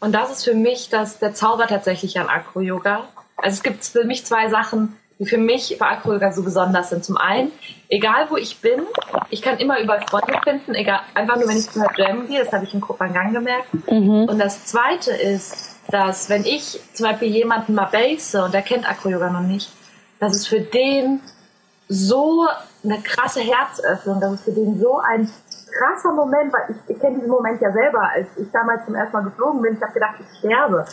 Und das ist für mich das, der Zauber tatsächlich an Acro-Yoga. Also es gibt für mich zwei Sachen, die für mich bei Acro-Yoga so besonders sind. Zum einen, egal wo ich bin, ich kann immer überall Freunde finden, egal, einfach nur wenn ich zu Jam gehe, das habe ich in Kopangang gemerkt. Mhm. Und das zweite ist, dass wenn ich zum Beispiel jemanden mal base und der kennt Acro-Yoga noch nicht, dass es für den so eine krasse Herzöffnung, dass es für den so ein krasser Moment, weil ich, ich kenne diesen Moment ja selber, als ich damals zum ersten Mal geflogen bin, ich habe gedacht, ich sterbe.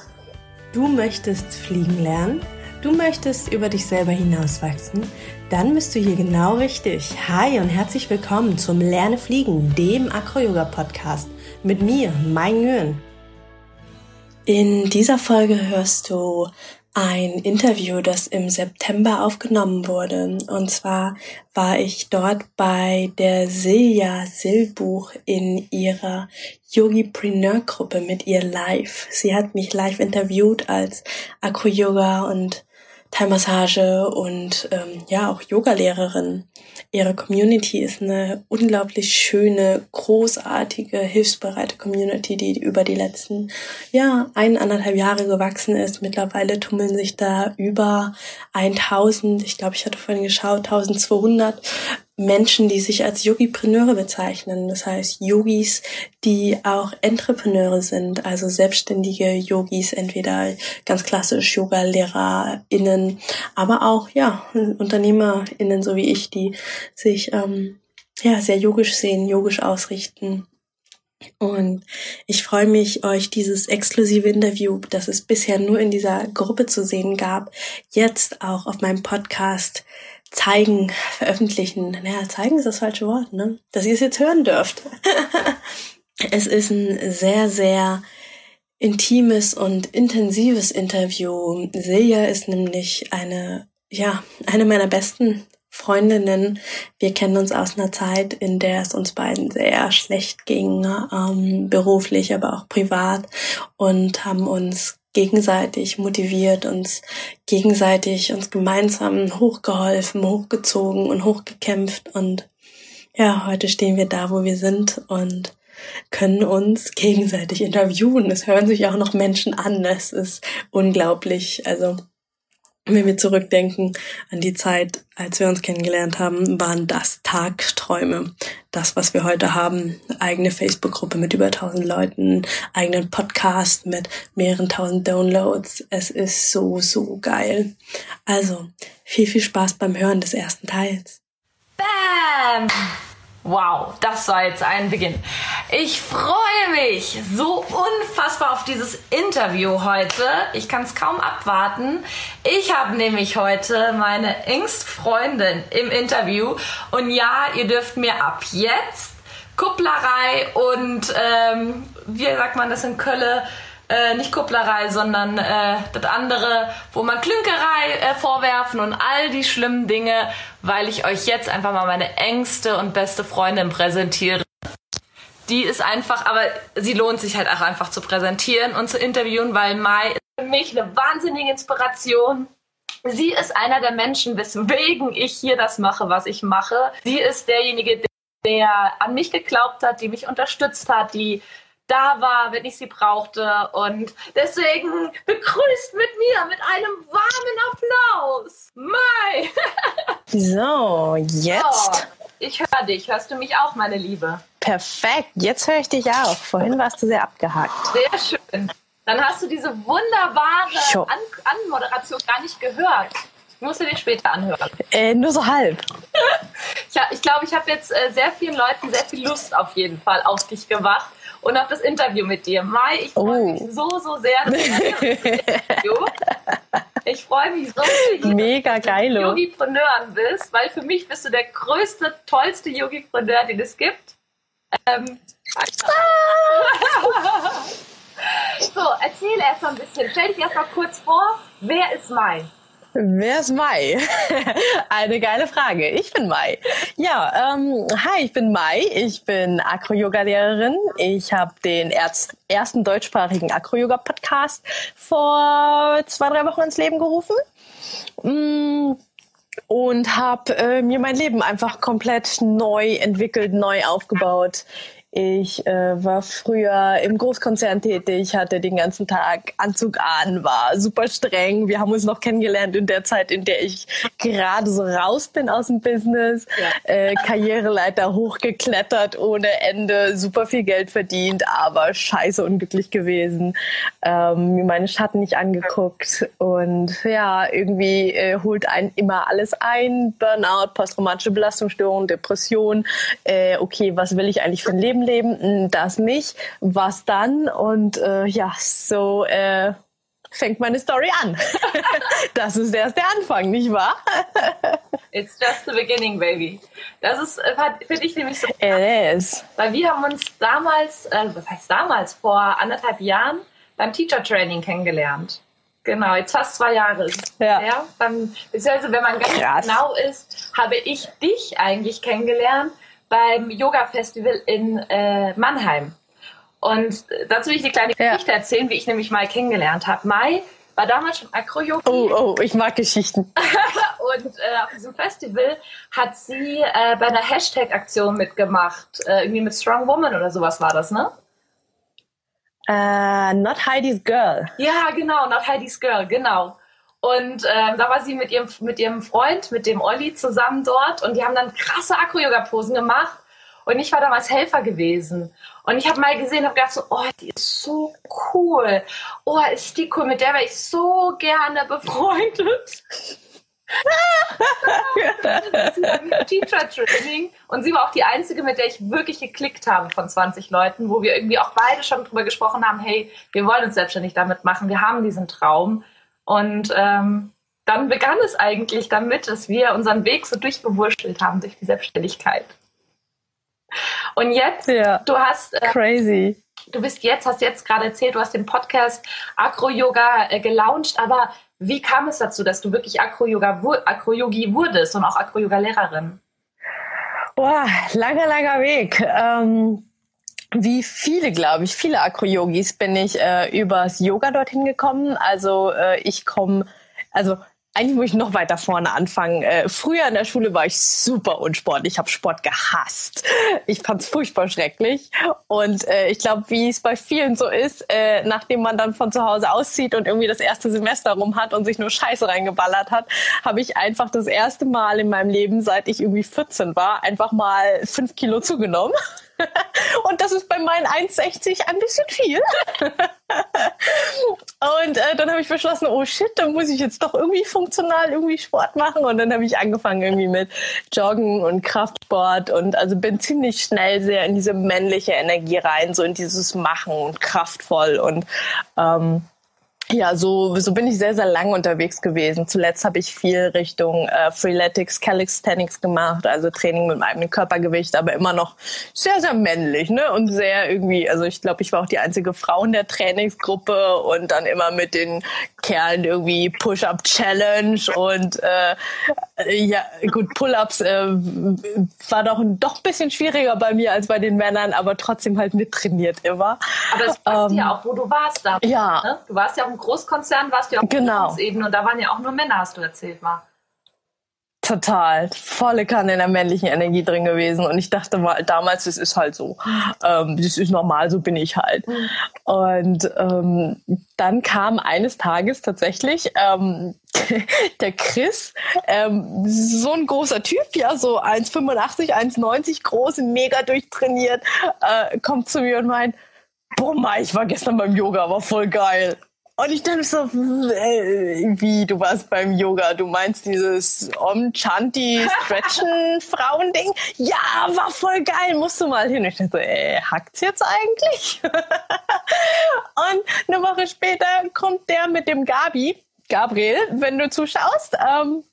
Du möchtest fliegen lernen? Du möchtest über dich selber hinauswachsen? Dann bist du hier genau richtig. Hi und herzlich willkommen zum Lerne Fliegen, dem Acro-Yoga-Podcast mit mir, Mai Nguyen. In dieser Folge hörst du ein Interview, das im September aufgenommen wurde. Und zwar war ich dort bei der Silja Silbuch in ihrer Yogipreneur-Gruppe mit ihr live. Sie hat mich live interviewt als Akro-Yoga und Thai-Massage und ähm, ja auch Yogalehrerin. Ihre Community ist eine unglaublich schöne, großartige, hilfsbereite Community, die über die letzten ja eineinhalb Jahre gewachsen ist. Mittlerweile tummeln sich da über 1000, ich glaube, ich hatte vorhin geschaut, 1200 Menschen, die sich als Yogipreneure bezeichnen. Das heißt Yogis, die auch Entrepreneure sind, also selbstständige Yogis, entweder ganz klassisch Yoga-LehrerInnen, aber auch, ja, UnternehmerInnen, so wie ich, die sich, ähm, ja, sehr yogisch sehen, yogisch ausrichten. Und ich freue mich, euch dieses exklusive Interview, das es bisher nur in dieser Gruppe zu sehen gab, jetzt auch auf meinem Podcast zeigen, veröffentlichen. Naja, zeigen ist das falsche Wort, ne? Dass ihr es jetzt hören dürft. es ist ein sehr, sehr intimes und intensives Interview. Silja ist nämlich eine, ja, eine meiner besten Freundinnen. Wir kennen uns aus einer Zeit, in der es uns beiden sehr schlecht ging, ähm, beruflich, aber auch privat und haben uns gegenseitig motiviert, uns gegenseitig, uns gemeinsam hochgeholfen, hochgezogen und hochgekämpft. Und ja, heute stehen wir da, wo wir sind und können uns gegenseitig interviewen. Es hören sich auch noch Menschen an. Es ist unglaublich. Also wenn wir zurückdenken an die Zeit, als wir uns kennengelernt haben, waren das Tagträume. Das, was wir heute haben, eigene Facebook-Gruppe mit über 1000 Leuten, eigenen Podcast mit mehreren tausend Downloads. Es ist so, so geil. Also, viel, viel Spaß beim Hören des ersten Teils. Bam! Wow, das war jetzt ein Beginn. Ich freue mich so unfassbar auf dieses Interview heute. Ich kann es kaum abwarten. Ich habe nämlich heute meine engste Freundin im Interview. Und ja, ihr dürft mir ab jetzt Kupplerei und, ähm, wie sagt man das in Köln, äh, nicht Kupplerei, sondern äh, das andere, wo man Klünkerei äh, vorwerfen und all die schlimmen Dinge, weil ich euch jetzt einfach mal meine engste und beste Freundin präsentiere. Die ist einfach, aber sie lohnt sich halt auch einfach zu präsentieren und zu interviewen, weil Mai ist für mich eine wahnsinnige Inspiration. Sie ist einer der Menschen, weswegen ich hier das mache, was ich mache. Sie ist derjenige, der an mich geglaubt hat, die mich unterstützt hat, die da war, wenn ich sie brauchte. Und deswegen begrüßt mit mir mit einem warmen Applaus. Mai! so, jetzt. Oh, ich höre dich. Hörst du mich auch, meine Liebe? Perfekt. Jetzt höre ich dich auch. Vorhin warst du sehr abgehakt. Sehr schön. Dann hast du diese wunderbare An Anmoderation gar nicht gehört. Ich muss sie dir später anhören. Äh, nur so halb. ich glaube, ich, glaub, ich habe jetzt äh, sehr vielen Leuten sehr viel Lust auf jeden Fall auf dich gemacht und auf das Interview mit dir. Mai, ich freue oh. mich so, so sehr. ich freue mich so, dass du Mega geil. Yogipreneur bist, weil für mich bist du der größte, tollste Yogipreneur, den es gibt. Ähm, so, erzähl erst mal ein bisschen. Stell dich erst mal kurz vor, wer ist Mai? Wer ist Mai? Eine geile Frage. Ich bin Mai. Ja, ähm, hi, ich bin Mai. Ich bin Acro-Yoga-Lehrerin. Ich habe den ersten deutschsprachigen Acro-Yoga-Podcast vor zwei, drei Wochen ins Leben gerufen. Mm, und habe äh, mir mein Leben einfach komplett neu entwickelt, neu aufgebaut Ich äh, war früher im Großkonzern tätig, hatte den ganzen Tag Anzug an, war super streng. Wir haben uns noch kennengelernt in der Zeit, in der ich gerade so raus bin aus dem Business. Ja. Äh, Karriereleiter hochgeklettert ohne Ende, super viel Geld verdient, aber scheiße unglücklich gewesen. Ähm, mir meine Schatten nicht angeguckt und ja, irgendwie äh, holt einen immer alles ein. Burnout, posttraumatische Belastungsstörung, Depression. Äh, okay, was will ich eigentlich für ein Leben Leben, hm, das nicht, was dann? Und äh, ja, so äh, fängt meine Story an. das ist erst der Anfang, nicht wahr? It's just the beginning, baby. Das ist, äh, finde ich nämlich so. It is. Weil wir haben uns damals, äh, was heißt damals, vor anderthalb Jahren beim Teacher Training kennengelernt. Genau, jetzt fast zwei Jahre ja. her. Dann, beziehungsweise, wenn man ganz Krass. genau ist, habe ich dich eigentlich kennengelernt beim Yoga-Festival in äh, Mannheim. Und dazu will ich eine kleine ja. Geschichte erzählen, wie ich nämlich mal kennengelernt habe. Mai war damals schon Acro-Yogi. Oh, oh, ich mag Geschichten. und äh, auf diesem Festival hat sie äh, bei einer Hashtag-Aktion mitgemacht. Äh, irgendwie mit Strong Woman oder sowas war das, ne? Uh, not Heidi's Girl. Ja, genau, Not Heidi's Girl, genau. Und ähm, da war sie mit ihrem, mit ihrem Freund, mit dem Olli zusammen dort und die haben dann krasse Akro-Yoga-Posen gemacht. Und ich war damals Helfer gewesen. Und ich habe mal gesehen, habe gedacht so, oh, die ist so cool. Oh, ist die cool. Mit der wäre ich so gerne befreundet. Teacher Training und sie war auch die einzige, mit der ich wirklich geklickt habe von 20 Leuten, wo wir irgendwie auch beide schon drüber gesprochen haben, hey, wir wollen uns selbstständig damit machen, wir haben diesen Traum und ähm, dann begann es eigentlich damit, dass wir unseren Weg so durchgewurschtelt haben durch die Selbstständigkeit. Und jetzt, ja. du hast äh, crazy. Du bist jetzt, hast jetzt gerade erzählt, du hast den Podcast Acro Yoga äh, gelauncht, aber wie kam es dazu, dass du wirklich Acro Yoga Acro Yogi wurdest und auch Acro Yoga Lehrerin? Boah, langer, langer Weg. Ähm wie viele, glaube ich, viele Acro-Yogis bin ich äh, übers Yoga dorthin gekommen. Also äh, ich komme, also eigentlich muss ich noch weiter vorne anfangen. Äh, früher in der Schule war ich super unsportlich. Ich habe Sport gehasst. Ich fand es furchtbar schrecklich. Und äh, ich glaube, wie es bei vielen so ist, äh, nachdem man dann von zu Hause auszieht und irgendwie das erste Semester rum hat und sich nur Scheiße reingeballert hat, habe ich einfach das erste Mal in meinem Leben, seit ich irgendwie 14 war, einfach mal fünf Kilo zugenommen. Und das ist bei meinen 1,60 ein bisschen viel. und äh, dann habe ich beschlossen, oh shit, dann muss ich jetzt doch irgendwie funktional irgendwie Sport machen. Und dann habe ich angefangen irgendwie mit Joggen und Kraftsport und also bin ziemlich schnell sehr in diese männliche Energie rein, so in dieses Machen und kraftvoll und ähm, ja, so, so bin ich sehr, sehr lang unterwegs gewesen. Zuletzt habe ich viel Richtung äh, Freeletics, Calisthenics gemacht, also Training mit meinem Körpergewicht, aber immer noch sehr, sehr männlich, ne? Und sehr irgendwie, also ich glaube, ich war auch die einzige Frau in der Trainingsgruppe und dann immer mit den Kerlen irgendwie Push-Up-Challenge und äh, ja, gut, Pull-Ups äh, war doch, doch ein bisschen schwieriger bei mir als bei den Männern, aber trotzdem halt mittrainiert immer. Aber es passt ähm, ja auch, wo du warst da. Ja. Ne? Du warst ja auch im Großkonzern, warst ja auch genau. Ebene und da waren ja auch nur Männer, hast du erzählt mal. Total. Volle Kanne in der männlichen Energie drin gewesen. Und ich dachte mal, damals, das ist halt so. Ähm, das ist normal, so bin ich halt. Und ähm, dann kam eines Tages tatsächlich ähm, der Chris, ähm, so ein großer Typ, ja, so 1,85, 1,90 groß, mega durchtrainiert, äh, kommt zu mir und meint, boah, ich war gestern beim Yoga, war voll geil. Und ich dachte so, äh, wie, du warst beim Yoga, du meinst dieses Om Chanti Stretchen Frauending? Ja, war voll geil, musst du mal hin. Und ich dachte so, äh, hackt's jetzt eigentlich? und eine Woche später kommt der mit dem Gabi, Gabriel, wenn du zuschaust, ähm,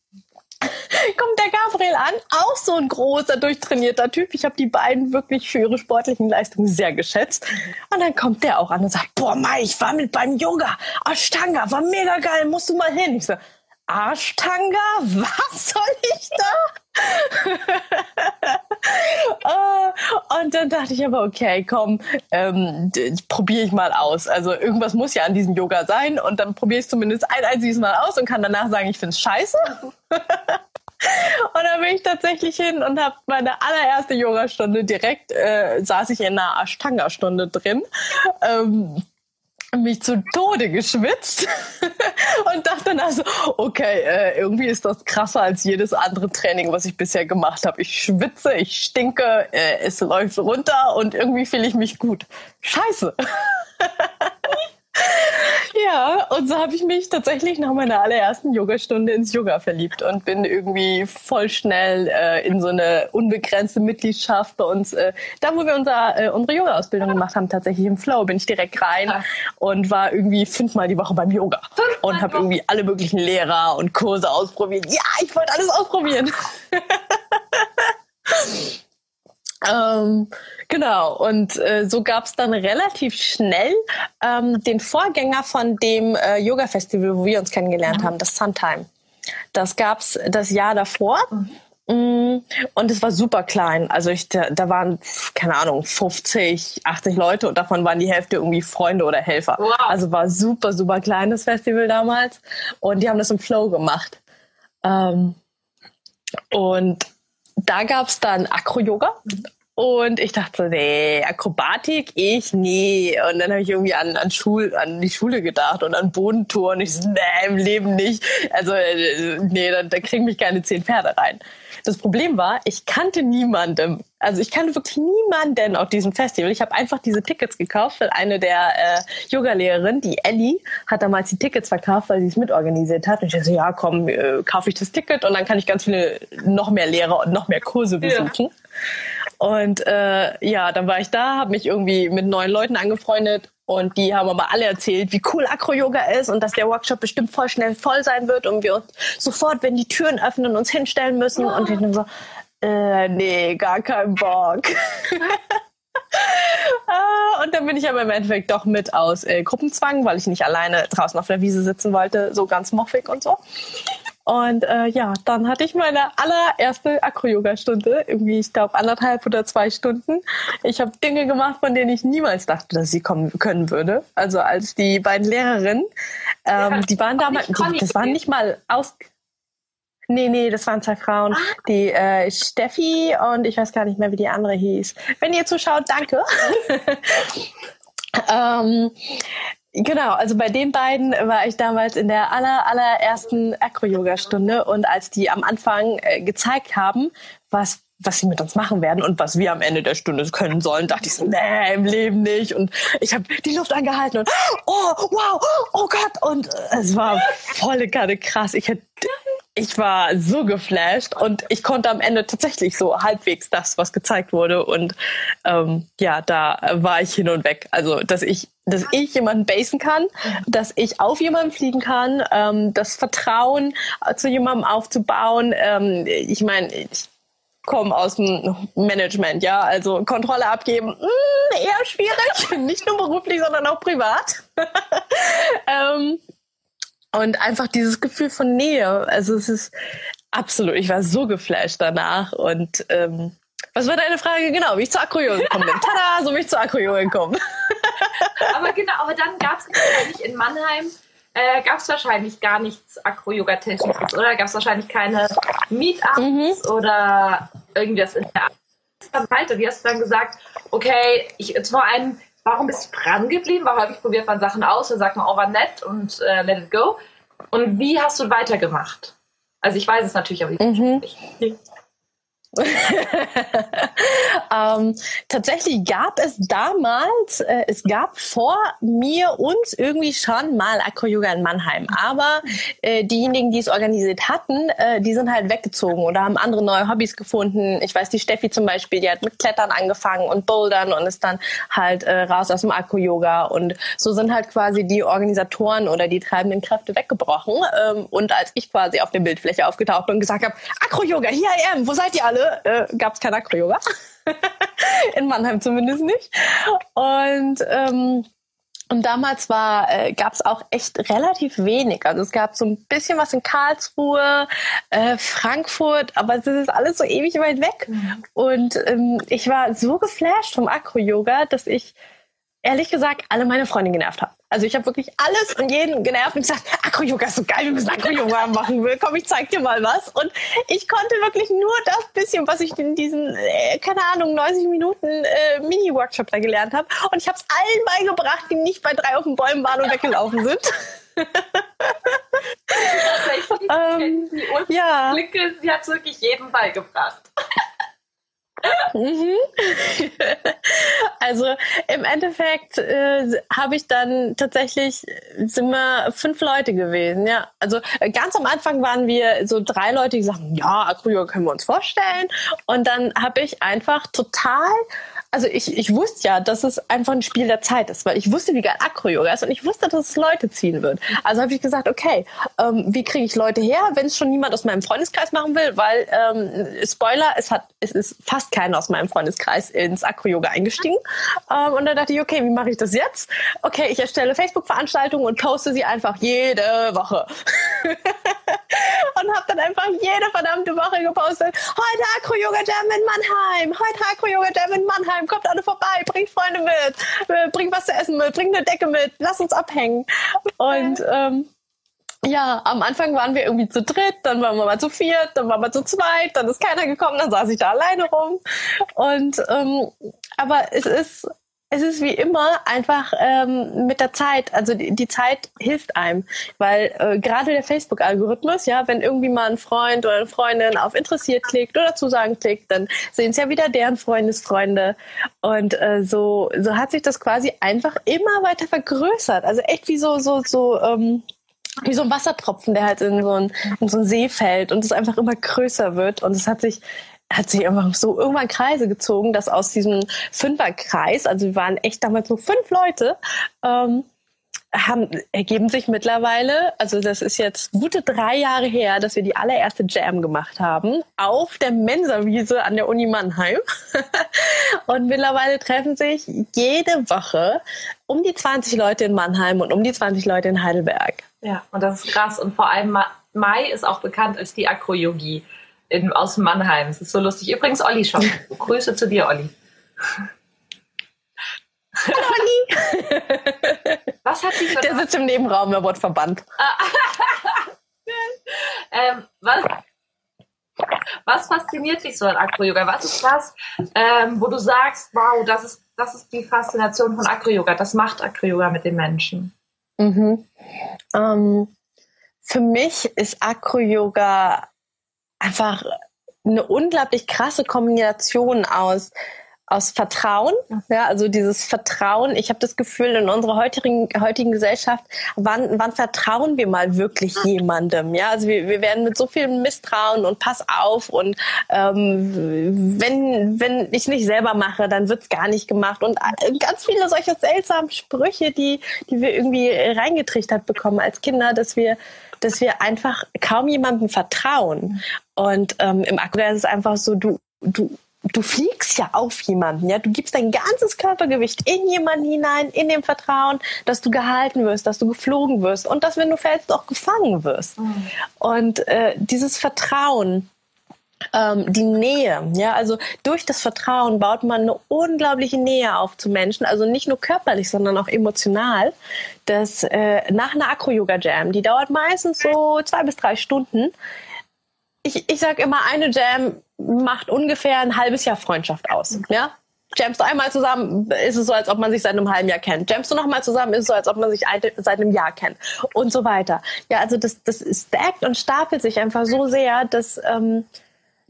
kommt der Gabriel an, auch so ein großer, durchtrainierter Typ. Ich habe die beiden wirklich für ihre sportlichen Leistungen sehr geschätzt. Und dann kommt der auch an und sagt, boah, Mai, ich war mit beim Yoga, Ashtanga, war mega geil, musst du mal hin. Ich so, Ashtanga? Was soll ich da? uh, und dann dachte ich aber, okay, komm, ähm, probiere ich mal aus. Also irgendwas muss ja an diesem Yoga sein und dann probiere ich es zumindest ein einziges Mal aus und kann danach sagen, ich finde es scheiße. Und dann bin ich tatsächlich hin und habe meine allererste Yogastunde direkt, äh, saß ich in einer Ashtanga-Stunde drin. Ähm, mich zu Tode geschwitzt und dachte dann also, okay, äh, irgendwie ist das krasser als jedes andere Training, was ich bisher gemacht habe. Ich schwitze, ich stinke, äh, es läuft runter und irgendwie fühle ich mich gut. Scheiße. Ja, und so habe ich mich tatsächlich nach meiner allerersten Yogastunde ins Yoga verliebt und bin irgendwie voll schnell äh, in so eine unbegrenzte Mitgliedschaft bei uns, äh, da wo wir unser, äh, unsere Yoga-Ausbildung gemacht haben, tatsächlich im Flow, bin ich direkt rein und war irgendwie fünfmal die Woche beim Yoga und habe irgendwie alle möglichen Lehrer und Kurse ausprobiert. Ja, ich wollte alles ausprobieren. ähm, Genau, und äh, so gab es dann relativ schnell ähm, den Vorgänger von dem äh, Yoga-Festival, wo wir uns kennengelernt mhm. haben, das Suntime. Das gab's das Jahr davor. Mhm. Und es war super klein. Also ich, da, da, waren, keine Ahnung, 50, 80 Leute und davon waren die Hälfte irgendwie Freunde oder Helfer. Wow. Also war super, super kleines Festival damals. Und die haben das im Flow gemacht. Ähm, und da gab's dann Acro-Yoga und ich dachte so, nee, Akrobatik, ich nee. Und dann habe ich irgendwie an, an, Schul, an die Schule gedacht und an Bodentour. Und ich so, nee, im Leben nicht. Also, äh, nee, da, da kriegen mich keine zehn Pferde rein. Das Problem war, ich kannte niemanden. Also ich kannte wirklich niemanden auf diesem Festival. Ich habe einfach diese Tickets gekauft, weil eine der äh, Yoga-Lehrerinnen, die Ellie, hat damals die Tickets verkauft, weil sie es mitorganisiert hat. Und ich dachte, so, ja, komm, äh, kaufe ich das Ticket und dann kann ich ganz viele, noch mehr Lehrer und noch mehr Kurse besuchen. Ja. Und äh, ja, dann war ich da, habe mich irgendwie mit neuen Leuten angefreundet und die haben aber alle erzählt, wie cool Acro-Yoga ist und dass der Workshop bestimmt voll schnell voll sein wird und wir uns sofort, wenn die Türen öffnen, uns hinstellen müssen. Und ich dann so, äh, nee, gar kein Bock. Ah, und dann bin ich aber im Endeffekt doch mit aus äh, Gruppenzwang, weil ich nicht alleine draußen auf der Wiese sitzen wollte, so ganz moffig und so. Und äh, ja, dann hatte ich meine allererste Acro-Yoga-Stunde, irgendwie, ich glaube, anderthalb oder zwei Stunden. Ich habe Dinge gemacht, von denen ich niemals dachte, dass sie kommen können würde. Also als die beiden Lehrerinnen, ähm, ja, die waren damals, die, das waren nicht mal aus. Nee, nee, das waren zwei Frauen. Ah. Die äh, Steffi und ich weiß gar nicht mehr, wie die andere hieß. Wenn ihr zuschaut, danke. ähm, Genau, also bei den beiden war ich damals in der aller, allerersten Acro-Yoga-Stunde und als die am Anfang äh, gezeigt haben, was was sie mit uns machen werden und was wir am Ende der Stunde können sollen, dachte ich so, nee, im Leben nicht. Und ich habe die Luft angehalten und oh, wow, oh Gott. Und es war volle Kanne krass. Ich hätte ich war so geflasht und ich konnte am Ende tatsächlich so halbwegs das, was gezeigt wurde. Und ähm, ja, da war ich hin und weg. Also, dass ich, dass ich jemanden basen kann, dass ich auf jemanden fliegen kann, ähm, das Vertrauen zu jemandem aufzubauen. Ähm, ich meine, ich komme aus dem Management, ja, also Kontrolle abgeben, mh, hm, eher schwierig, nicht nur beruflich, sondern auch privat. ähm, und einfach dieses Gefühl von Nähe. Also es ist absolut, ich war so geflasht danach. Und ähm, was war deine Frage? Genau, wie ich zur Acroyoga gekommen bin. Tada, so wie ich zur Acroyoga gekommen. aber genau, aber dann gab es wahrscheinlich in Mannheim, äh, gab es wahrscheinlich gar nichts Acro-Yoga-Technisches, oder? Gab es wahrscheinlich keine Meetups mhm. oder irgendwas in der dann weiter. Wie hast du dann gesagt, okay, ich vor allem warum bist du dran geblieben? Weil häufig probiert man Sachen aus und sagt man, oh, war nett und äh, let it go. Und wie hast du weitergemacht? Also ich weiß es natürlich, aber ich mhm. nicht. ähm, tatsächlich gab es damals, äh, es gab vor mir uns irgendwie schon mal Acro-Yoga in Mannheim. Aber äh, diejenigen, die es organisiert hatten, äh, die sind halt weggezogen oder haben andere neue Hobbys gefunden. Ich weiß, die Steffi zum Beispiel, die hat mit Klettern angefangen und Bouldern und ist dann halt äh, raus aus dem Acro-Yoga. Und so sind halt quasi die Organisatoren oder die treibenden Kräfte weggebrochen. Ähm, und als ich quasi auf der Bildfläche aufgetaucht bin und gesagt habe, Acro-Yoga, hier I am, wo seid ihr alle? Äh, gab es kein Acro-Yoga. In Mannheim zumindest nicht. Und ähm, und damals war, äh, gab es auch echt relativ wenig. Also es gab so ein bisschen was in Karlsruhe, äh, Frankfurt, aber es ist alles so ewig weit weg. Mhm. Und ähm, ich war so geflasht vom Acro-Yoga, dass ich ehrlich gesagt alle meine Freunde genervt habe. Also ich habe wirklich alles und jeden genervt und gesagt, Acro-Yoga ist so geil, wir müssen Acro-Yoga machen. Komm, ich zeig dir mal was. Und ich konnte wirklich nur das bisschen, was ich in diesen, äh, keine Ahnung, 90 Minuten äh, Mini-Workshop da gelernt habe. Und ich habe es allen beigebracht, die nicht bei drei auf den Bäumen waren und weggelaufen sind. ähm, ja. Blicke, sie hat es wirklich jedem beigebracht. Mhm. also im Endeffekt äh, habe ich dann tatsächlich sind wir fünf Leute gewesen, ja. Also ganz am Anfang waren wir so drei Leute, die sagten, ja, Acryo können wir uns vorstellen. Und dann habe ich einfach total also ich, ich wusste ja, dass es einfach ein Spiel der Zeit ist, weil ich wusste, wie geil Acro-Yoga ist und ich wusste, dass es Leute ziehen wird. Also habe ich gesagt, okay, ähm, wie kriege ich Leute her, wenn es schon niemand aus meinem Freundeskreis machen will, weil ähm, Spoiler, es hat, es ist fast keiner aus meinem Freundeskreis ins Acro-Yoga eingestiegen. Ähm, und dann dachte ich, okay, wie mache ich das jetzt? Okay, ich erstelle Facebook-Veranstaltungen und poste sie einfach jede Woche. und habe dann einfach jede verdammte Woche gepostet, heute Acro-Yoga Jam in Mannheim, heute Acro-Yoga Jam in Mannheim Mannheim, kommt alle vorbei, bringt Freunde mit, äh, bringt was zu essen mit, bringt eine Decke mit, lass uns abhängen. Und ähm, ja, am Anfang waren wir irgendwie zu dritt, dann waren wir mal zu viert, dann waren wir zu zweit, dann ist keiner gekommen, dann saß ich da alleine rum. Und ähm, aber es ist es ist wie immer einfach ähm, mit der Zeit, also die, die Zeit hilft einem, weil äh, gerade der Facebook-Algorithmus, ja, wenn irgendwie mal ein Freund oder eine Freundin auf interessiert klickt oder Zusagen klickt, dann sehen es ja wieder deren Freundesfreunde. Und äh, so so hat sich das quasi einfach immer weiter vergrößert, also echt wie so so so ähm, wie so ein Wassertropfen, der halt in so, ein, in so einen See fällt und es einfach immer größer wird. Und es hat sich hat sich einfach so irgendwann Kreise gezogen, dass aus diesem Fünferkreis, also wir waren echt damals nur fünf Leute, ähm, haben, ergeben sich mittlerweile, also das ist jetzt gute drei Jahre her, dass wir die allererste Jam gemacht haben auf der Mensawiese an der Uni Mannheim. und mittlerweile treffen sich jede Woche um die 20 Leute in Mannheim und um die 20 Leute in Heidelberg. Ja, und das ist krass. Und vor allem Mai ist auch bekannt als die Akro-Yogi in, aus Mannheim. Es ist so lustig. Übrigens, Olli schon. Grüße zu dir, Olli. Olli! Was hat dich Der sitzt im Nebenraum, er wurde verbannt. ähm, was, was fasziniert dich so an Acro-Yoga? Was ist das, ähm, wo du sagst, wow, das ist, das ist die Faszination von Acro-Yoga. Das macht Acro-Yoga mit den Menschen. Mhm. Ähm, für mich ist Acro-Yoga einfach eine unglaublich krasse Kombination aus aus Vertrauen, ja, also dieses Vertrauen. Ich habe das Gefühl, in unserer heutigen, heutigen Gesellschaft, wann, wann vertrauen wir mal wirklich jemandem? Ja, also wir, wir werden mit so viel Misstrauen und Pass auf und ähm, wenn, wenn ich nicht selber mache, dann wird's gar nicht gemacht und äh, ganz viele solche seltsamen Sprüche, die, die wir irgendwie reingetrichtert bekommen als Kinder, dass wir dass wir einfach kaum jemandem vertrauen. Und ähm, im Akku ist es einfach so, du, du, du fliegst ja auf jemanden, ja, du gibst dein ganzes Körpergewicht in jemanden hinein, in dem Vertrauen, dass du gehalten wirst, dass du geflogen wirst und dass wenn du fällst auch gefangen wirst. Mhm. Und äh, dieses Vertrauen, ähm, die Nähe, ja, also durch das Vertrauen baut man eine unglaubliche Nähe auf zu Menschen, also nicht nur körperlich, sondern auch emotional. Das äh, nach einer Acro-Yoga-Jam, die dauert meistens so zwei bis drei Stunden. Ich, ich sage immer, eine Jam macht ungefähr ein halbes Jahr Freundschaft aus. Ja, Jamst du einmal zusammen, ist es so, als ob man sich seit einem halben Jahr kennt. Jamst du nochmal zusammen, ist es so, als ob man sich seit einem Jahr kennt. Und so weiter. Ja, also das, das stackt und stapelt sich einfach so sehr, dass ähm,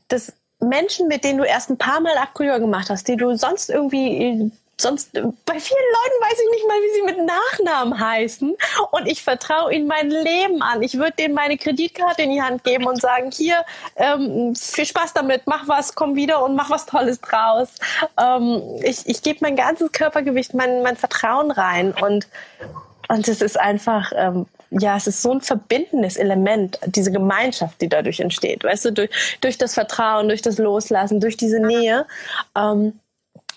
dass Menschen, mit denen du erst ein paar Mal Acryoga gemacht hast, die du sonst irgendwie sonst bei vielen Leuten weiß ich nicht mal, wie sie mit Nachnamen heißen und ich vertraue ihnen mein Leben an. Ich würde denen meine Kreditkarte in die Hand geben und sagen, hier, ähm, viel Spaß damit, mach was, komm wieder und mach was Tolles draus. Ähm, ich ich gebe mein ganzes Körpergewicht, mein, mein Vertrauen rein und und es ist einfach ähm, ja, es ist so ein verbindendes Element, diese Gemeinschaft, die dadurch entsteht. Weißt du, durch, durch das Vertrauen, durch das Loslassen, durch diese Nähe ähm,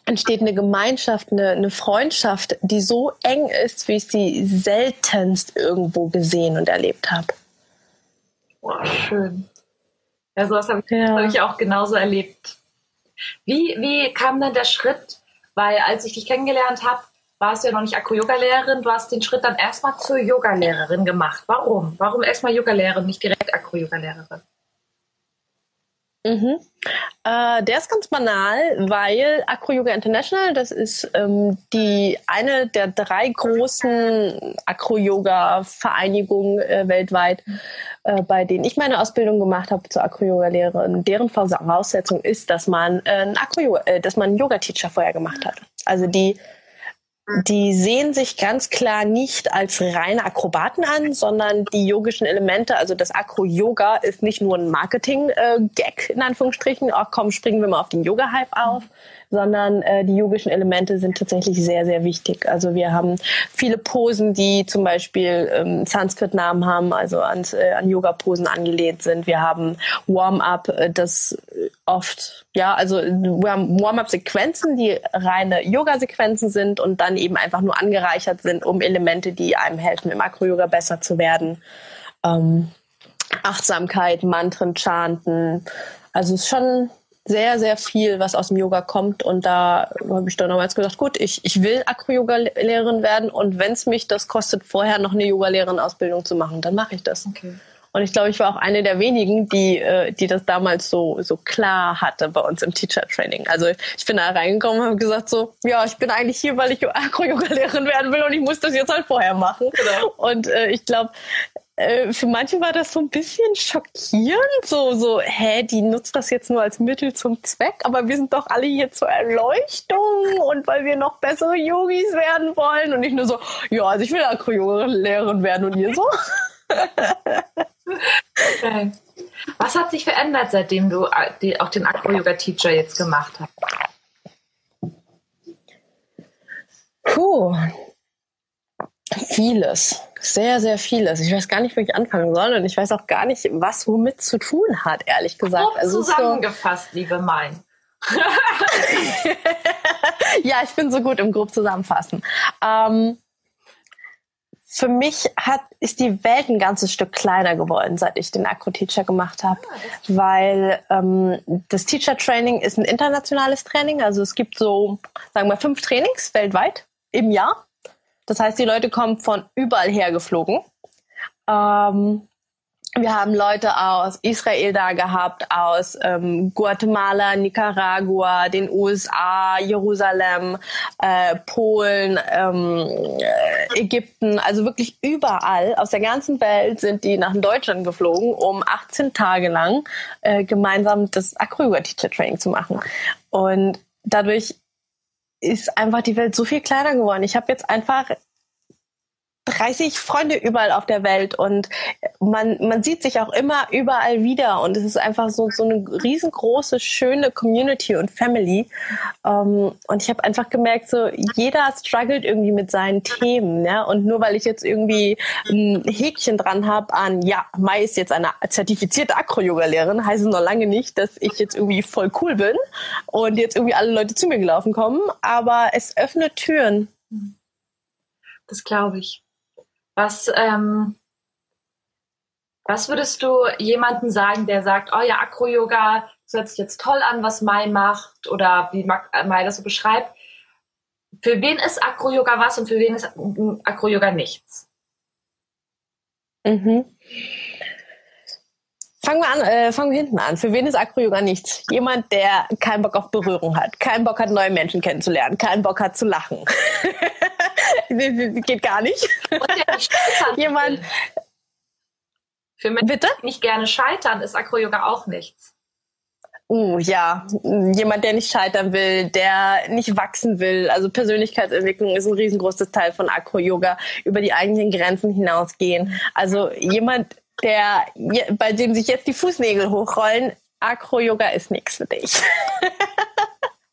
entsteht eine Gemeinschaft, eine, eine Freundschaft, die so eng ist, wie ich sie seltenst irgendwo gesehen und erlebt habe. Wow, schön. Ja, sowas habe ich, ja. hab ich auch genauso erlebt. Wie, wie kam dann der Schritt? Weil als ich dich kennengelernt habe, warst du ja noch nicht Akro-Yoga-Lehrerin, du hast den Schritt dann erstmal zur Yoga-Lehrerin gemacht. Warum? Warum erstmal Yoga-Lehrerin, nicht direkt Akro-Yoga-Lehrerin? Mhm. Äh, der ist ganz banal, weil Acro Yoga International, das ist ähm, die eine der drei großen Acro Yoga Vereinigungen äh, weltweit, äh, bei denen ich meine Ausbildung gemacht habe zur Acro Yoga Lehrerin. Deren Voraussetzung ist, dass man äh, einen Acro äh, dass man einen Yoga Teacher vorher gemacht hat. Also die die sehen sich ganz klar nicht als reine Akrobaten an, sondern die yogischen Elemente, also das Akro-Yoga ist nicht nur ein Marketing-Gag in Anführungsstrichen, ach komm, springen wir mal auf den Yoga-Hype auf, sondern äh, die yogischen Elemente sind tatsächlich sehr, sehr wichtig. Also wir haben viele Posen, die zum Beispiel ähm, Sanskrit-Namen haben, also an, äh, an Yoga-Posen angelehnt sind. Wir haben Warm-up, äh, das oft, ja, also wir haben Warm-up-Sequenzen, die reine Yoga-Sequenzen sind und dann eben einfach nur angereichert sind um Elemente, die einem helfen, im Akro-Yoga besser zu werden. Ähm, Achtsamkeit, Mantren, Chanten. Also es ist schon sehr, sehr viel, was aus dem Yoga kommt. Und da habe ich dann damals gesagt, gut, ich, ich will Akro-Yoga-Lehrerin werden. Und wenn es mich das kostet, vorher noch eine Yoga-Lehrerin-Ausbildung zu machen, dann mache ich das. Okay. Und ich glaube, ich war auch eine der wenigen, die, äh, die das damals so, so klar hatte bei uns im Teacher Training. Also ich bin da reingekommen und habe gesagt so, ja, ich bin eigentlich hier, weil ich Akro-Yoga-Lehrerin werden will und ich muss das jetzt halt vorher machen. Genau. Und äh, ich glaube, äh, für manche war das so ein bisschen schockierend, so, so, hä, die nutzt das jetzt nur als Mittel zum Zweck, aber wir sind doch alle hier zur Erleuchtung und weil wir noch bessere Yogis werden wollen und nicht nur so, ja, also ich will Akro-Lehrerin werden und ihr so. Okay. Was hat sich verändert, seitdem du äh, auch den Acro-Yoga-Teacher jetzt gemacht hast? Puh. Vieles. Sehr, sehr vieles. Ich weiß gar nicht, wo ich anfangen soll und ich weiß auch gar nicht, was womit zu tun hat, ehrlich gesagt. Grob also zusammengefasst, so liebe Mein. ja, ich bin so gut im grob zusammenfassen. Ähm, für mich hat, ist die Welt ein ganzes Stück kleiner geworden, seit ich den Akro-Teacher gemacht habe. Ah, weil ähm, das Teacher-Training ist ein internationales Training. Also es gibt so, sagen wir, fünf Trainings weltweit im Jahr. Das heißt, die Leute kommen von überall her geflogen. Ähm, wir haben Leute aus Israel da gehabt, aus ähm, Guatemala, Nicaragua, den USA, Jerusalem, äh, Polen, ähm, äh, Ägypten, also wirklich überall aus der ganzen Welt sind die nach Deutschland geflogen, um 18 Tage lang äh, gemeinsam das Acroyoga Teacher Training zu machen. Und dadurch ist einfach die Welt so viel kleiner geworden. Ich habe jetzt einfach 30 Freunde überall auf der Welt und man, man sieht sich auch immer überall wieder und es ist einfach so, so eine riesengroße, schöne Community und Family. Um, ähm, und ich habe einfach gemerkt, so jeder struggelt irgendwie mit seinen Themen. Ja? Und nur weil ich jetzt irgendwie ein Häkchen dran habe an, ja, Mai ist jetzt eine zertifizierte Akro-Yoga-Lehrerin, heißt es noch lange nicht, dass ich jetzt irgendwie voll cool bin und jetzt irgendwie alle Leute zu mir gelaufen kommen, aber es öffnet Türen. Das glaube ich. Was, ähm, was würdest du jemandem sagen, der sagt, oh ja, Akro-Yoga, hört sich jetzt toll an, was Mai macht oder wie Mai das so beschreibt. Für wen ist Akro-Yoga was und für wen ist Akro-Yoga nichts? Mhm. Fangen wir an, äh, fangen wir hinten an. Für wen ist Akro-Yoga nichts? Jemand, der keinen Bock auf Berührung hat, keinen Bock hat, neue Menschen kennenzulernen, keinen Bock hat zu lachen. Geht gar nicht. Und der nicht Jemand. Für Menschen, Bitte? nicht gerne scheitern, ist Acro-Yoga auch nichts. Oh ja, jemand, der nicht scheitern will, der nicht wachsen will. Also Persönlichkeitsentwicklung ist ein riesengroßes Teil von Acro-Yoga, über die eigenen Grenzen hinausgehen. Also jemand, der, bei dem sich jetzt die Fußnägel hochrollen, Acro-Yoga ist nichts für dich.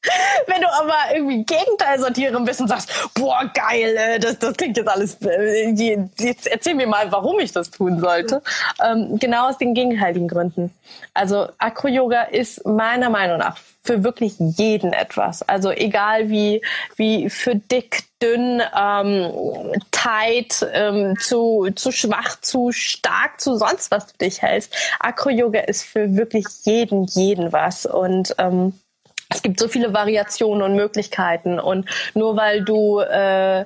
Wenn du aber irgendwie Gegenteilsortiererin bist und sagst, boah, geil, äh, das, das klingt jetzt alles, äh, jetzt erzähl mir mal, warum ich das tun sollte. Ähm, genau aus den gegenteiligen Gründen. Also Acro-Yoga ist meiner Meinung nach für wirklich jeden etwas. Also egal wie, wie für dick, dünn, ähm, tight, ähm, zu, zu schwach, zu stark, zu sonst was du dich hältst. Acro-Yoga ist für wirklich jeden, jeden was. Und ähm, es gibt so viele Variationen und Möglichkeiten und nur weil du äh,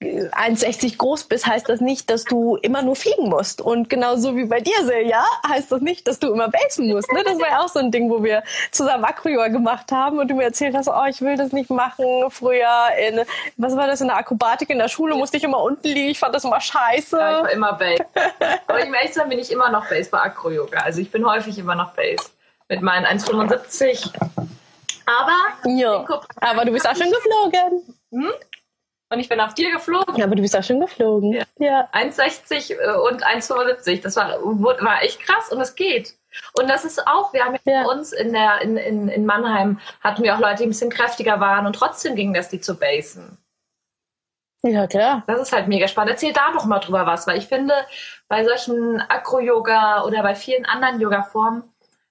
1,60 groß bist, heißt das nicht, dass du immer nur fliegen musst. Und genauso wie bei dir, Silja, heißt das nicht, dass du immer basen musst. Ne? Das war ja auch so ein Ding, wo wir zusammen Acroyoga gemacht haben und du mir erzählt hast, oh, ich will das nicht machen. Früher in, was war das, in der Akrobatik in der Schule musste ich immer unten liegen. Ich fand das immer scheiße. Ja, ich war immer Base. Aber ehrlich sein, bin ich immer noch Base bei Acroyoga. Also ich bin häufig immer noch Base. Mit meinen 1,75. Aber, ja. aber du bist auch schon geflogen. Hm? Und ich bin auf dir geflogen. Ja, aber du bist auch schon geflogen. Ja. ja. 1,60 äh, und 1,75. Das war, war echt krass und es geht. Und das ist auch, wir haben ja. bei uns in, der, in, in, in Mannheim, hatten wir auch Leute, die ein bisschen kräftiger waren und trotzdem ging das, die zu basen. Ja, klar. Das ist halt mega spannend. Erzähl da doch mal drüber was, weil ich finde, bei solchen Akro-Yoga oder bei vielen anderen Yoga-Formen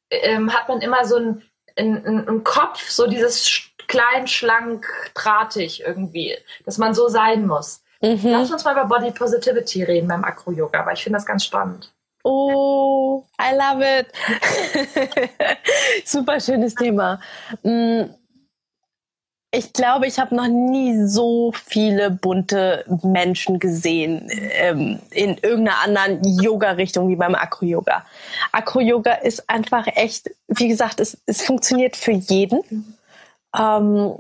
ähm, hat man immer so ein ein, Kopf, so dieses klein, schlank, drahtig irgendwie, dass man so sein muss. Mhm. Lass uns mal über Body Positivity reden beim Acro-Yoga, weil ich finde das ganz spannend. Oh, I love it. Super schönes Thema. Ich glaube, ich habe noch nie so viele bunte Menschen gesehen ähm, in irgendeiner anderen Yoga-Richtung wie beim Acro-Yoga. Acro-Yoga ist einfach echt, wie gesagt, es, es funktioniert für jeden. Ähm,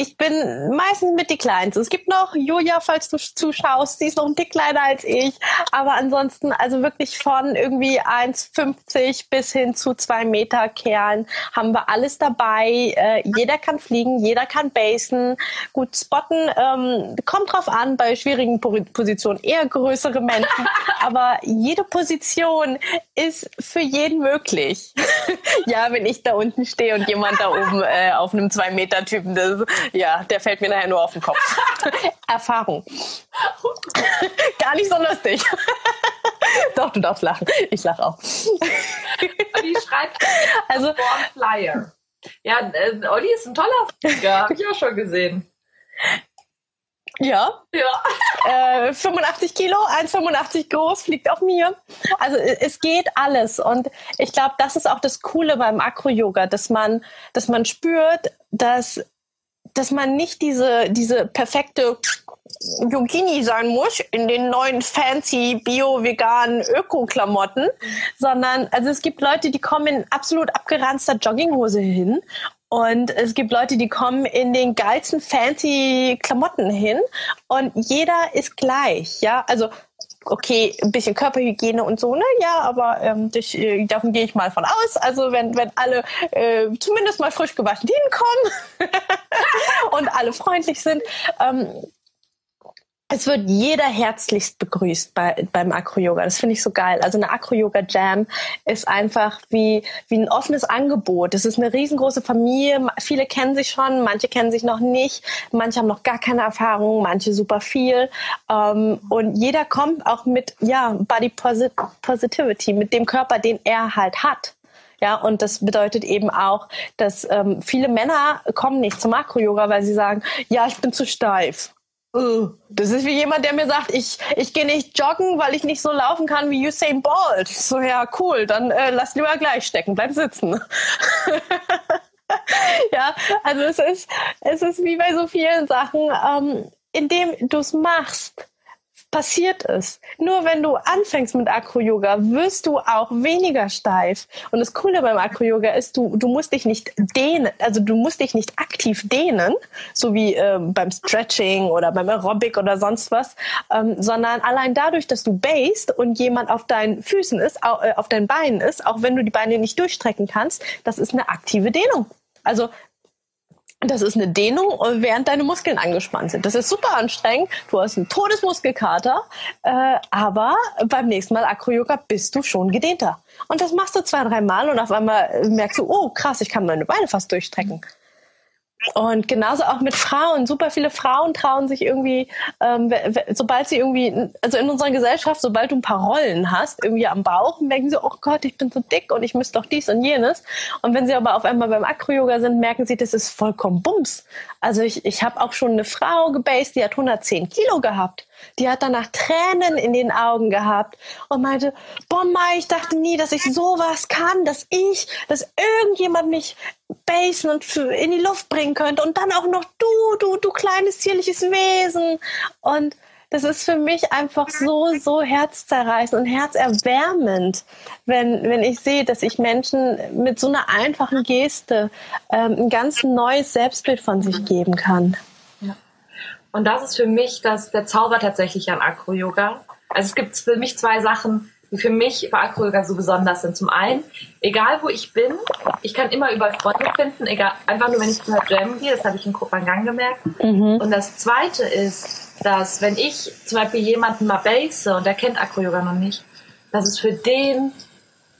ich bin meistens mit die Kleinste. Es gibt noch Julia, falls du zuschaust, sie ist noch ein Tick kleiner als ich. Aber ansonsten, also wirklich von irgendwie 1,50 bis hin zu zwei Meter Kerlen haben wir alles dabei. Äh, jeder kann fliegen, jeder kann basen, gut spotten. Ähm, kommt drauf an, bei schwierigen Positionen eher größere Menschen. aber jede Position ist für jeden möglich. ja, wenn ich da unten stehe und jemand da oben äh, auf einem zwei Meter Typen, das ja, der fällt mir nachher nur auf den Kopf. Erfahrung. Gar nicht so lustig. Doch, du darfst lachen. Ich lache auch. Die schreibt also Flyer. Ja, äh, Olli ist ein toller Flieger, habe ich auch schon gesehen. Ja. Ja. Äh, 85 Kilo, 1,85 groß, fliegt auf mir. Also es geht alles. Und ich glaube, das ist auch das Coole beim Acro-Yoga, dass man, dass man spürt, dass dass man nicht diese, diese perfekte Yogini sein muss in den neuen fancy bio-veganen Öko-Klamotten, sondern also es gibt Leute, die kommen in absolut abgeranzter Jogginghose hin und es gibt Leute, die kommen in den geilsten fancy Klamotten hin und jeder ist gleich, ja, also okay, ein bisschen Körperhygiene und so, ne? Ja, aber ähm, das, äh, davon gehe ich mal von aus. Also wenn, wenn alle äh, zumindest mal frisch gewaschen hinkommen und alle freundlich sind, ähm, es wird jeder herzlichst begrüßt bei, beim Acro-Yoga. Das finde ich so geil. Also eine Acro-Yoga-Jam ist einfach wie, wie ein offenes Angebot. Es ist eine riesengroße Familie. Viele kennen sich schon, manche kennen sich noch nicht. Manche haben noch gar keine Erfahrung, manche super viel. Ähm, und jeder kommt auch mit, ja, Body Posit Positivity, mit dem Körper, den er halt hat. Ja, und das bedeutet eben auch, dass ähm, viele Männer kommen nicht zum Acro-Yoga, weil sie sagen, ja, ich bin zu steif Uh, das ist wie jemand, der mir sagt, ich, ich gehe nicht joggen, weil ich nicht so laufen kann wie Usain Bolt. So, ja, cool, dann äh, lass lieber gleich stecken, bleib sitzen. ja, also es ist, es ist wie bei so vielen Sachen, ähm, indem du es machst, passiert es. Nur wenn du anfängst mit Acro-Yoga, wirst du auch weniger steif. Und das Coole beim Acro-Yoga ist, du, du musst dich nicht dehnen, also du musst dich nicht aktiv dehnen, so wie äh, beim Stretching oder beim Aerobic oder sonst was, ähm, sondern allein dadurch, dass du basest und jemand auf deinen Füßen ist, äh, auf deinen Beinen ist, auch wenn du die Beine nicht durchstrecken kannst, das ist eine aktive Dehnung. Also das ist eine Dehnung, während deine Muskeln angespannt sind. Das ist super anstrengend. Du hast einen Todesmuskelkater, äh, aber beim nächsten Mal Acro-Yoga bist du schon gedehnter. Und das machst du zwei, drei Mal und auf einmal merkst du, oh krass, ich kann meine Beine fast durchstrecken. Und genauso auch mit Frauen. Super viele Frauen trauen sich irgendwie, ähm, sobald sie irgendwie, also in unserer Gesellschaft, sobald du ein paar Rollen hast, irgendwie am Bauch, merken sie, oh Gott, ich bin so dick und ich müsste doch dies und jenes. Und wenn sie aber auf einmal beim Acro-Yoga sind, merken sie, das ist vollkommen Bums. Also ich, ich habe auch schon eine Frau gebased, die hat 110 Kilo gehabt. Die hat danach Tränen in den Augen gehabt und meinte, boah, Mai, ich dachte nie, dass ich sowas kann, dass ich, dass irgendjemand mich basen und in die Luft bringen könnte und dann auch noch du, du, du kleines zierliches Wesen. Und das ist für mich einfach so, so herzzerreißend und herzerwärmend, wenn, wenn ich sehe, dass ich Menschen mit so einer einfachen Geste ähm, ein ganz neues Selbstbild von sich geben kann. Und das ist für mich das, der Zauber tatsächlich an Acro-Yoga. Also es gibt für mich zwei Sachen, die für mich bei Acro-Yoga so besonders sind. Zum einen, egal wo ich bin, ich kann immer über Freunde finden, egal, einfach nur wenn ich zu einer Jam gehe, das habe ich in Kopangang gemerkt. Mhm. Und das zweite ist, dass wenn ich zum Beispiel jemanden mal base und der kennt Acro-Yoga noch nicht, dass es für den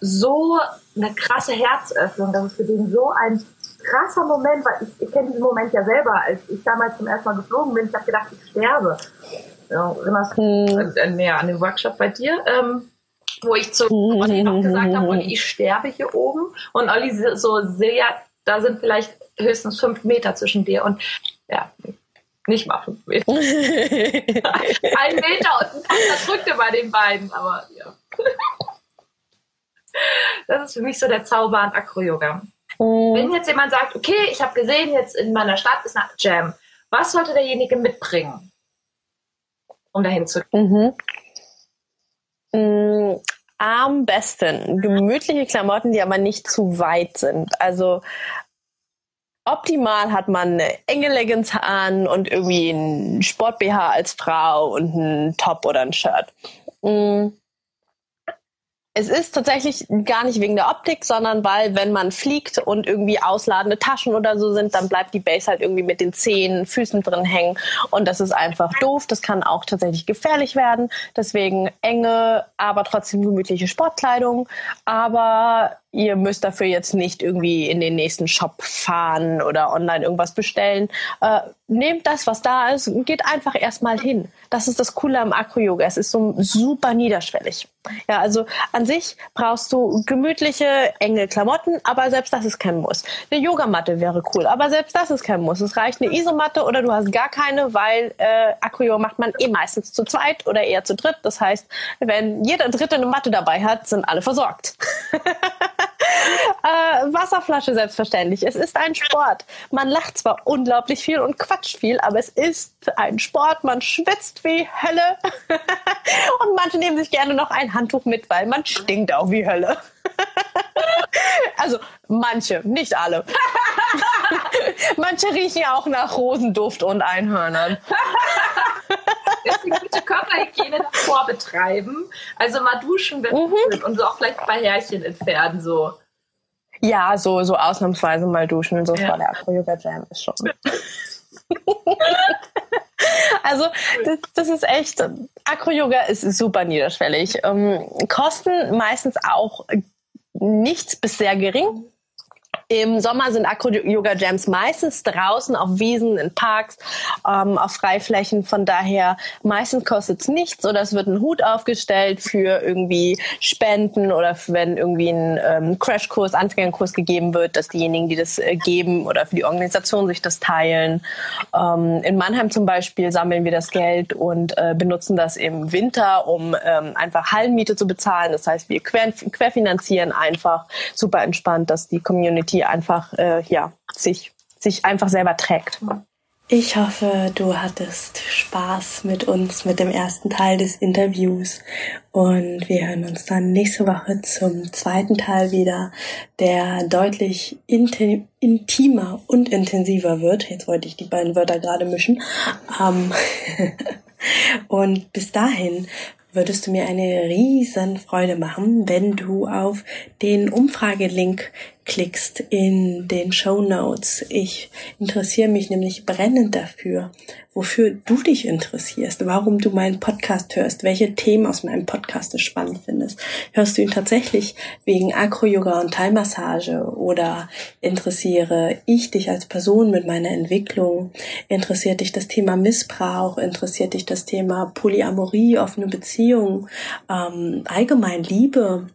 so eine krasse Herzöffnung, dass es für den so ein krasser Moment, weil ich, ich kenne diesen Moment ja selber, als ich damals zum ersten Mal geflogen bin, ich habe gedacht, ich sterbe. Ja, erinnerst du mhm. äh, näher an den Workshop bei dir? Ähm, wo ich zu Olli noch gesagt habe, Olli, ich sterbe hier oben. Und Olli so sehr, da sind vielleicht höchstens fünf Meter zwischen dir und ja, nicht mal fünf Meter. ein Meter und ein paar drückte bei den beiden, aber ja. Das ist für mich so der Zauber an Acro-Yoga. Mhm. Wenn jetzt jemand sagt, okay, ich habe gesehen, jetzt in meiner Stadt ist eine Jam, was sollte derjenige mitbringen, um dahin zu gehen? Mhm. Mhm. Am besten gemütliche Klamotten, die aber nicht zu weit sind. Also optimal hat man eine enge Leggings an und irgendwie ein Sport-BH als Frau und ein Top oder ein Shirt. Mm es ist tatsächlich gar nicht wegen der Optik, sondern weil, wenn man fliegt und irgendwie ausladende Taschen oder so sind, dann bleibt die Base halt irgendwie mit den Zehen, Füßen drin hängen. Und das ist einfach doof. Das kann auch tatsächlich gefährlich werden. Deswegen enge, aber trotzdem gemütliche Sportkleidung. Aber ihr müsst dafür jetzt nicht irgendwie in den nächsten Shop fahren oder online irgendwas bestellen. Äh, nehmt das, was da ist, geht einfach erstmal hin. Das ist das Coole am Acro-Yoga. Es ist so super niederschwellig. Ja, also an sich brauchst du gemütliche, enge Klamotten, aber selbst das ist kein Muss. Eine Yogamatte wäre cool, aber selbst das ist kein Muss. Es reicht eine Isomatte oder du hast gar keine, weil äh, Acro-Yoga macht man eh meistens zu zweit oder eher zu dritt. Das heißt, wenn jeder Dritte eine Matte dabei hat, sind alle versorgt. äh, Wasserflasche selbstverständlich. Es ist ein Sport. Man lacht zwar unglaublich viel und quatscht viel, aber es ist ein Sport. Man schwitzt wie Hölle. und manche nehmen sich gerne noch ein Handtuch mit, weil man stinkt auch wie Hölle. also manche, nicht alle. manche riechen ja auch nach Rosenduft und Einhörnern. Deswegen gute Körperhygiene davor betreiben. Also mal duschen mhm. und so auch vielleicht ein paar Härchen entfernen. So. Ja, so, so ausnahmsweise mal duschen. So ja. vor der Acro-Yoga-Jam ist schon. also das, das ist echt, Acro-Yoga ist super niederschwellig. Ähm, kosten meistens auch nichts bis sehr gering. Im Sommer sind Acro-Yoga-Jams meistens draußen auf Wiesen, in Parks, ähm, auf Freiflächen. Von daher meistens kostet es nichts oder es wird ein Hut aufgestellt für irgendwie Spenden oder wenn irgendwie ein ähm, Crashkurs, Anfängerkurs gegeben wird, dass diejenigen, die das äh, geben oder für die Organisation sich das teilen. Ähm, in Mannheim zum Beispiel sammeln wir das Geld und äh, benutzen das im Winter, um ähm, einfach Hallenmiete zu bezahlen. Das heißt, wir quer, querfinanzieren einfach super entspannt, dass die Community die einfach äh, ja sich sich einfach selber trägt. Ich hoffe, du hattest Spaß mit uns mit dem ersten Teil des Interviews und wir hören uns dann nächste Woche zum zweiten Teil wieder, der deutlich intimer und intensiver wird. Jetzt wollte ich die beiden Wörter gerade mischen. Ähm und bis dahin würdest du mir eine riesen Freude machen, wenn du auf den Umfragelink klickst in den Show Notes. Ich interessiere mich nämlich brennend dafür, wofür du dich interessierst, warum du meinen Podcast hörst, welche Themen aus meinem Podcast du spannend findest. Hörst du ihn tatsächlich wegen Acro-Yoga und Thai-Massage oder interessiere ich dich als Person mit meiner Entwicklung? Interessiert dich das Thema Missbrauch? Interessiert dich das Thema Polyamorie, offene Beziehung, ähm, allgemein Liebe?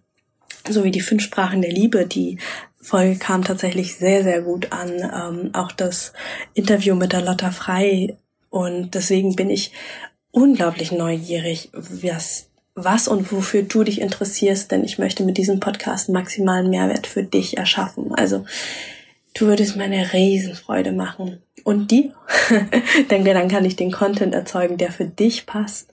sowie die fünf Sprachen der Liebe, die Folge kam tatsächlich sehr, sehr gut an. Ähm, auch das Interview mit der Lotta Frei. Und deswegen bin ich unglaublich neugierig, was, was und wofür du dich interessierst, denn ich möchte mit diesem Podcast maximalen Mehrwert für dich erschaffen. Also du würdest mir eine Riesenfreude machen. Und die? Denke, dann kann ich den Content erzeugen, der für dich passt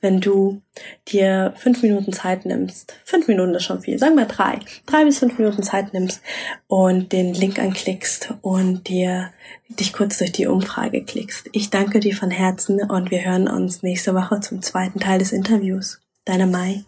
wenn du dir fünf Minuten Zeit nimmst, fünf Minuten ist schon viel, sagen wir drei, drei bis fünf Minuten Zeit nimmst und den Link anklickst und dir dich kurz durch die Umfrage klickst. Ich danke dir von Herzen und wir hören uns nächste Woche zum zweiten Teil des Interviews. Deine Mai.